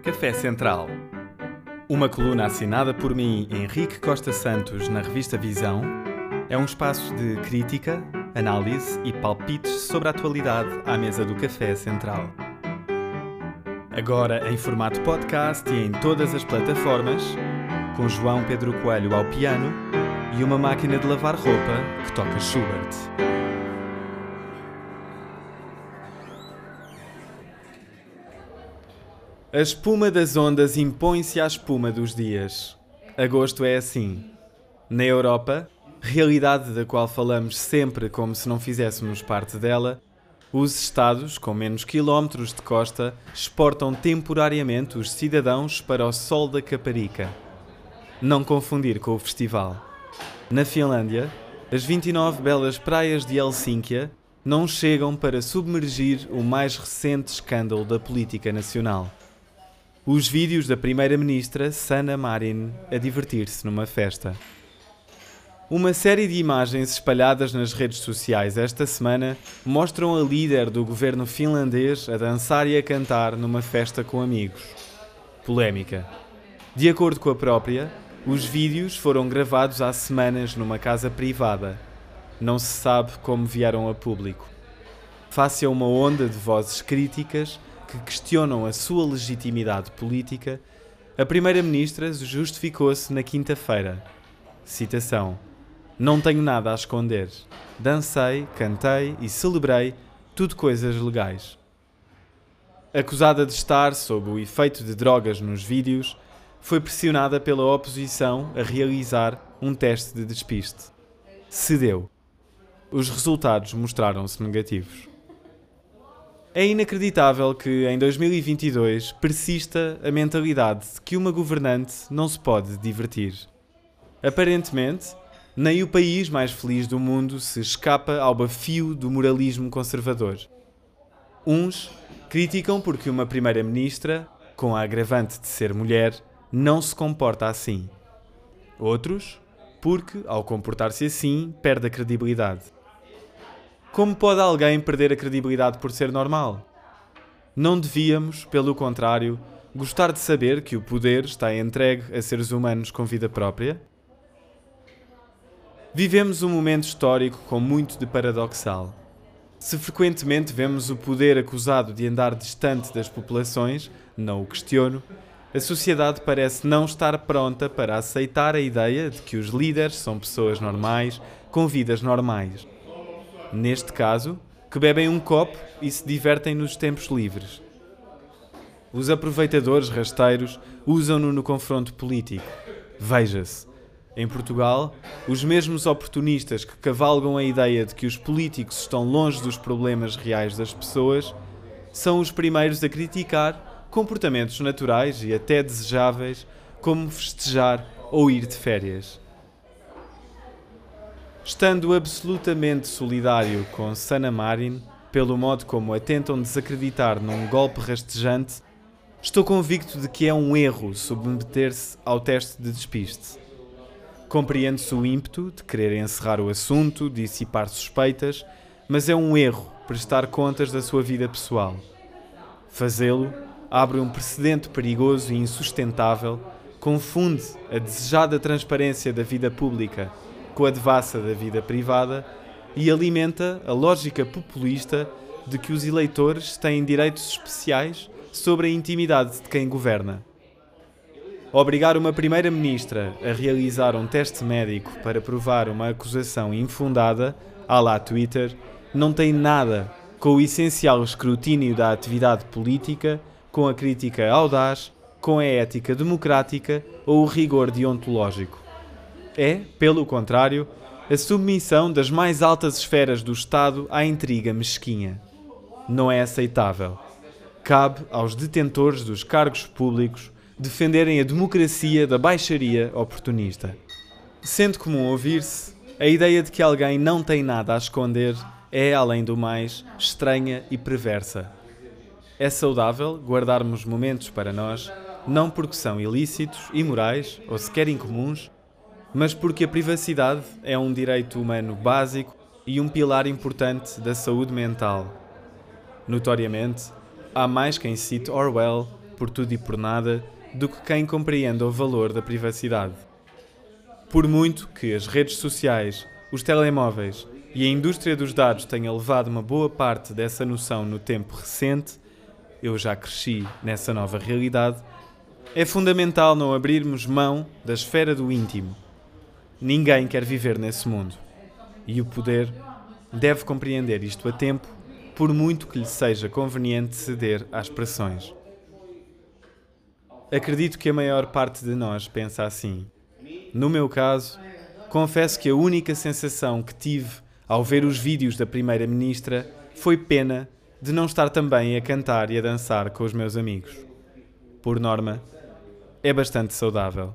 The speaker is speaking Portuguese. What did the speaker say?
Café Central. Uma coluna assinada por mim, Henrique Costa Santos, na revista Visão, é um espaço de crítica, análise e palpites sobre a atualidade à mesa do Café Central. Agora em formato podcast e em todas as plataformas, com João Pedro Coelho ao piano e uma máquina de lavar roupa que toca Schubert. A espuma das ondas impõe-se à espuma dos dias. Agosto é assim. Na Europa, realidade da qual falamos sempre como se não fizéssemos parte dela, os Estados, com menos quilómetros de costa, exportam temporariamente os cidadãos para o sol da Caparica. Não confundir com o festival. Na Finlândia, as 29 belas praias de Helsínquia não chegam para submergir o mais recente escândalo da política nacional os vídeos da primeira-ministra Sanna Marin a divertir-se numa festa. Uma série de imagens espalhadas nas redes sociais esta semana mostram a líder do governo finlandês a dançar e a cantar numa festa com amigos. Polémica. De acordo com a própria, os vídeos foram gravados há semanas numa casa privada. Não se sabe como vieram a público. Face a uma onda de vozes críticas, que questionam a sua legitimidade política, a Primeira-Ministra justificou-se na quinta-feira. Citação: Não tenho nada a esconder. Dancei, cantei e celebrei, tudo coisas legais. Acusada de estar sob o efeito de drogas nos vídeos, foi pressionada pela oposição a realizar um teste de despiste. Cedeu. Os resultados mostraram-se negativos. É inacreditável que em 2022 persista a mentalidade de que uma governante não se pode divertir. Aparentemente, nem o país mais feliz do mundo se escapa ao bafio do moralismo conservador. Uns criticam porque uma primeira-ministra, com a agravante de ser mulher, não se comporta assim. Outros, porque, ao comportar-se assim, perde a credibilidade. Como pode alguém perder a credibilidade por ser normal? Não devíamos, pelo contrário, gostar de saber que o poder está entregue a seres humanos com vida própria? Vivemos um momento histórico com muito de paradoxal. Se frequentemente vemos o poder acusado de andar distante das populações, não o questiono, a sociedade parece não estar pronta para aceitar a ideia de que os líderes são pessoas normais, com vidas normais neste caso, que bebem um copo e se divertem nos tempos livres. Os aproveitadores rasteiros usam-no no confronto político. Veja-se. Em Portugal, os mesmos oportunistas que cavalgam a ideia de que os políticos estão longe dos problemas reais das pessoas são os primeiros a criticar comportamentos naturais e até desejáveis, como festejar ou ir de férias. Estando absolutamente solidário com Sana Marin, pelo modo como a tentam desacreditar num golpe rastejante, estou convicto de que é um erro submeter-se ao teste de despiste. Compreende-se o ímpeto de querer encerrar o assunto, dissipar suspeitas, mas é um erro prestar contas da sua vida pessoal. Fazê-lo abre um precedente perigoso e insustentável, confunde a desejada transparência da vida pública com a devassa da vida privada e alimenta a lógica populista de que os eleitores têm direitos especiais sobre a intimidade de quem governa. Obrigar uma primeira-ministra a realizar um teste médico para provar uma acusação infundada, à lá Twitter, não tem nada com o essencial escrutínio da atividade política, com a crítica audaz, com a ética democrática ou o rigor deontológico é, pelo contrário, a submissão das mais altas esferas do Estado à intriga mesquinha. Não é aceitável. Cabe aos detentores dos cargos públicos defenderem a democracia da baixaria oportunista. Sendo comum ouvir-se, a ideia de que alguém não tem nada a esconder é, além do mais, estranha e perversa. É saudável guardarmos momentos para nós, não porque são ilícitos, imorais ou sequer incomuns, mas porque a privacidade é um direito humano básico e um pilar importante da saúde mental. Notoriamente, há mais quem cite Orwell por tudo e por nada do que quem compreenda o valor da privacidade. Por muito que as redes sociais, os telemóveis e a indústria dos dados tenha levado uma boa parte dessa noção no tempo recente, eu já cresci nessa nova realidade, é fundamental não abrirmos mão da esfera do íntimo. Ninguém quer viver nesse mundo. E o poder deve compreender isto a tempo, por muito que lhe seja conveniente ceder às pressões. Acredito que a maior parte de nós pensa assim. No meu caso, confesso que a única sensação que tive ao ver os vídeos da Primeira-Ministra foi pena de não estar também a cantar e a dançar com os meus amigos. Por norma, é bastante saudável.